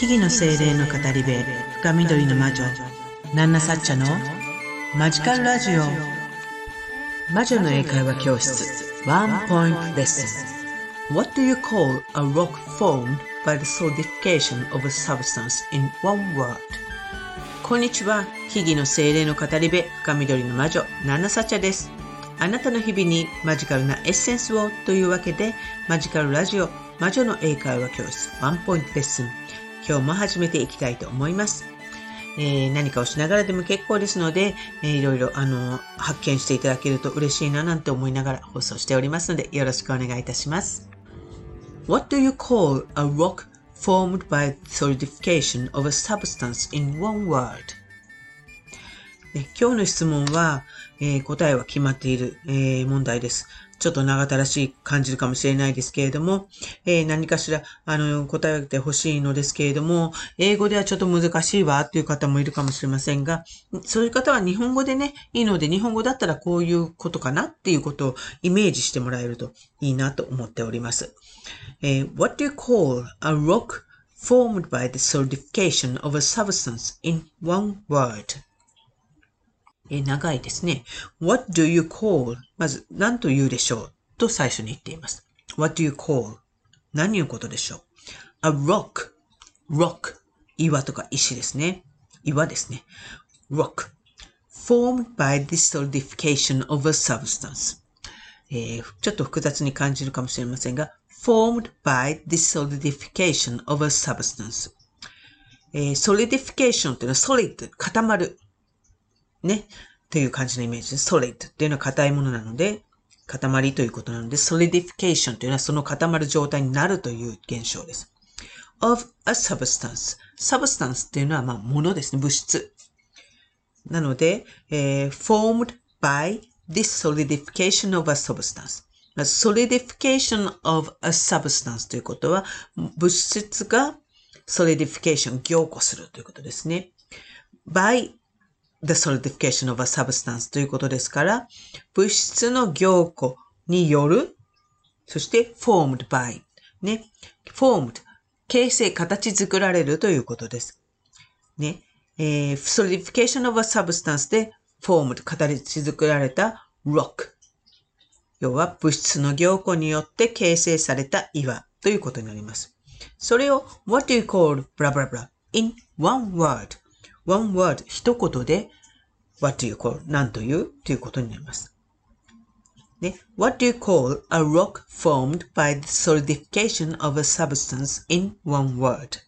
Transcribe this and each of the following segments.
木々の精霊の語り部深緑の魔女ナンナサッチャのマジカルラジオ。魔女の英会話教室ワンポイントレッスン。What do you call a rock formed by the solidification of a substance in one word? こんにちは木々の精霊の語り部深緑の魔女ナンナサッチャです。あなたの日々にマジカルなエッセンスをというわけでマジカルラジオ魔女の英会話教室ワンポイントレッスン。今日も始めていきたいと思います。えー、何かをしながらでも結構ですので、えー、いろいろあの発見していただけると嬉しいななんて思いながら放送しておりますのでよろしくお願いいたします。What do you call a rock formed by solidification of a substance in one word? 今日の質問は、えー、答えは決まっている、えー、問題です。ちょっと長たらしい感じるかもしれないですけれども、えー、何かしら、あの、答えてほしいのですけれども、英語ではちょっと難しいわっていう方もいるかもしれませんが、そういう方は日本語でね、いいので、日本語だったらこういうことかなっていうことをイメージしてもらえるといいなと思っております。えー、What do you call a rock formed by the solidification of a substance in one word? え長いですね。What do you call? まず、何と言うでしょうと最初に言っています。What do you call? 何いうことでしょう ?a rock, rock, 岩とか石ですね。岩ですね。rock, formed by the solidification of a substance. えー、ちょっと複雑に感じるかもしれませんが、formed by the solidification of a substance. えー、solidification というのは solid、固まる。ね。という感じのイメージです。solid っていうのは硬いものなので、塊ということなので、solidification というのはその固まる状態になるという現象です。of a substance. substance っていうのは、まあ、ものですね。物質。なので、えー、formed by the solidification of a substance. solidification of a substance ということは、物質が solidification 凝固するということですね。by the solidification of a substance ということですから、物質の凝固による、そして formed by ね、formed 形成、形作られるということです。ね、えー、solidification of a substance で formed 形作られた rock 要は物質の凝固によって形成された岩ということになります。それを what do you call blah blah blah in one word one word 一言で what do you call 何というということになります。ね、what do you call a rock formed by the solidification of a substance in one word?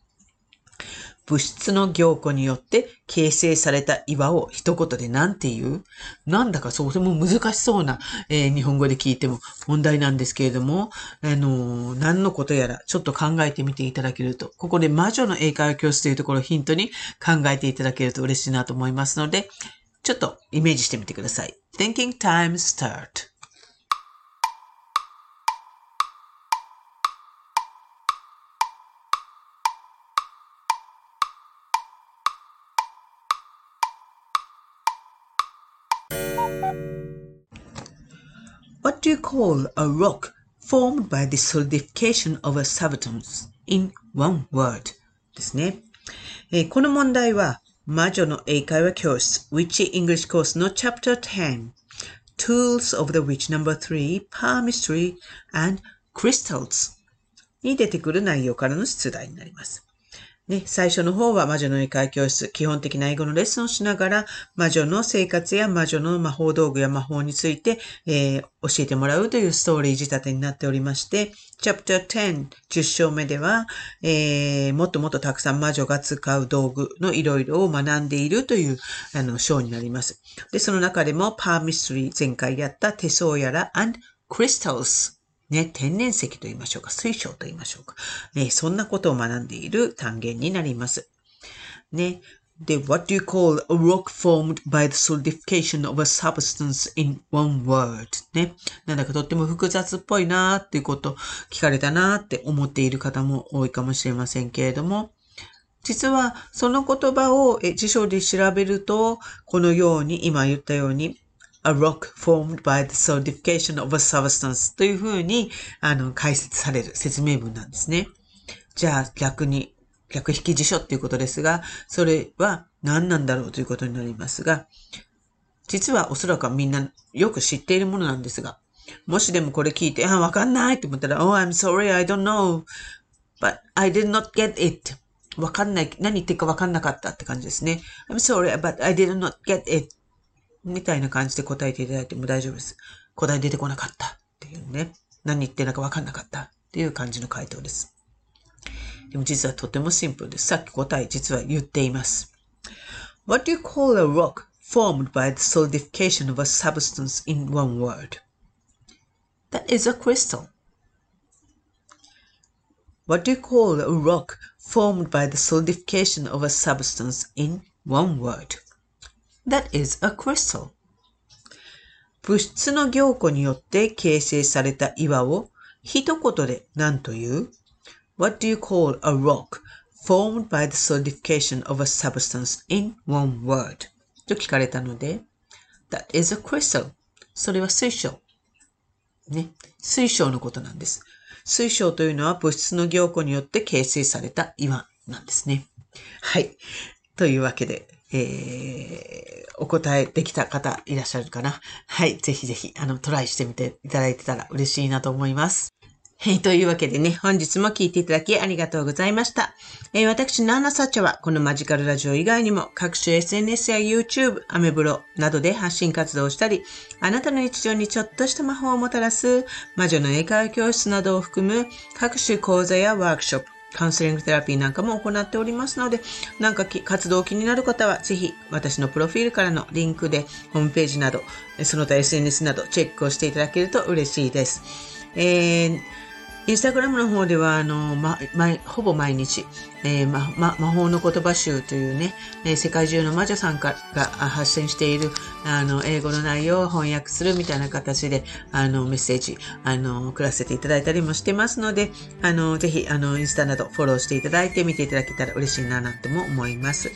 物質の凝固によって形成された岩を一言で何て言う？なんだかそうても難しそうな、えー、日本語で聞いても問題なんですけれども、あのー、何のことやらちょっと考えてみていただけると、ここで魔女の英会話教室というところをヒントに考えていただけると嬉しいなと思いますので、ちょっとイメージしてみてください。Thinking time start. What do you call a rock formed by the solidification of a substance in one word? ですね。えー、この問題は魔女の英会話教室 Witchy English Course の Chapter 10 Tools of the Witch No.3 Power Mystery and Crystals に出てくる内容からの出題になります。 ね、最初の方は魔女の英会教室、基本的な英語のレッスンをしながら、魔女の生活や魔女の魔法道具や魔法について、えー、教えてもらうというストーリー仕立てになっておりまして、Chapter 10、10章目では、えー、もっともっとたくさん魔女が使う道具のいろいろを学んでいるという、あの、章になります。で、その中でも、パーミストリー、前回やった手相やら、and crystals ね、天然石と言いましょうか、水晶と言いましょうか。ね、そんなことを学んでいる単元になります。ね。で、what do you call a rock formed by the solidification of a substance in one word? ね。なんだかとっても複雑っぽいなーっていうこと聞かれたなーって思っている方も多いかもしれませんけれども、実はその言葉を辞書で調べると、このように、今言ったように、a rock formed by the solidification of a substance というふうに、あの、解説される説明文なんですね。じゃあ逆に、逆引き辞書っていうことですが、それは何なんだろうということになりますが、実はおそらくはみんなよく知っているものなんですが、もしでもこれ聞いて、あ、わかんないって思ったら、Oh, I'm sorry, I don't know, but I did not get it. わかんない、何言ってるかわかんなかったって感じですね。I'm sorry, but I did not get it. みたいな感じで答えていただいても大丈夫です。答え出てこなかったっていうね。何言ってるのかわかんなかったっていう感じの回答です。でも実はとてもシンプルです。さっき答え実は言っています。What do you call a rock formed by the solidification of a substance in one word? That is a crystal. What do you call a rock formed by the solidification of a substance in one word? That is a crystal. 物質の凝固によって形成された岩を一言で何という ?What do you call a rock formed by the solidification of a substance in one word? と聞かれたので、That is a crystal. それは水晶。ね。水晶のことなんです。水晶というのは物質の凝固によって形成された岩なんですね。はい。というわけで、えー、お答えできた方いらっしゃるかな？はい。ぜひぜひ、あの、トライしてみていただいてたら嬉しいなと思います。はい。というわけでね、本日も聞いていただきありがとうございました。えー、私、ナーナサチャは、このマジカルラジオ以外にも、各種 SNS や YouTube、アメブロなどで発信活動をしたり、あなたの日常にちょっとした魔法をもたらす、魔女の英会話教室などを含む、各種講座やワークショップ、カウンセリングテラピーなんかも行っておりますので、なんか活動気になる方は、ぜひ私のプロフィールからのリンクで、ホームページなど、その他 SNS などチェックをしていただけると嬉しいです。えーインスタグラムの方では、あの、ま、ま、ほぼ毎日、えー、ま、ま、魔法の言葉集というね、え、世界中の魔女さんが発信している、あの、英語の内容を翻訳するみたいな形で、あの、メッセージ、あの、送らせていただいたりもしてますので、あの、ぜひ、あの、インスタなどフォローしていただいて見ていただけたら嬉しいな、なんても思います。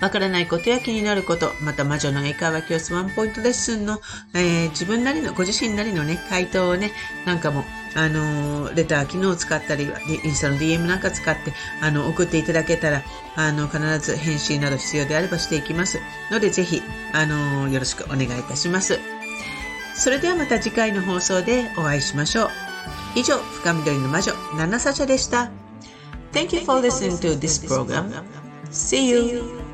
わからないことや気になること、また魔女の英会話教室ワンポイントレッスンの、えー、自分なりの、ご自身なりのね、回答をね、なんかも、あの、レター、機能を使ったり、インスタの DM なんか使って、あの、送っていただけたら、あの、必ず返信など必要であればしていきます。ので、ぜひ、あの、よろしくお願いいたします。それではまた次回の放送でお会いしましょう。以上、深緑の魔女、ナナサチャでした。Thank you for listening to this program. See you!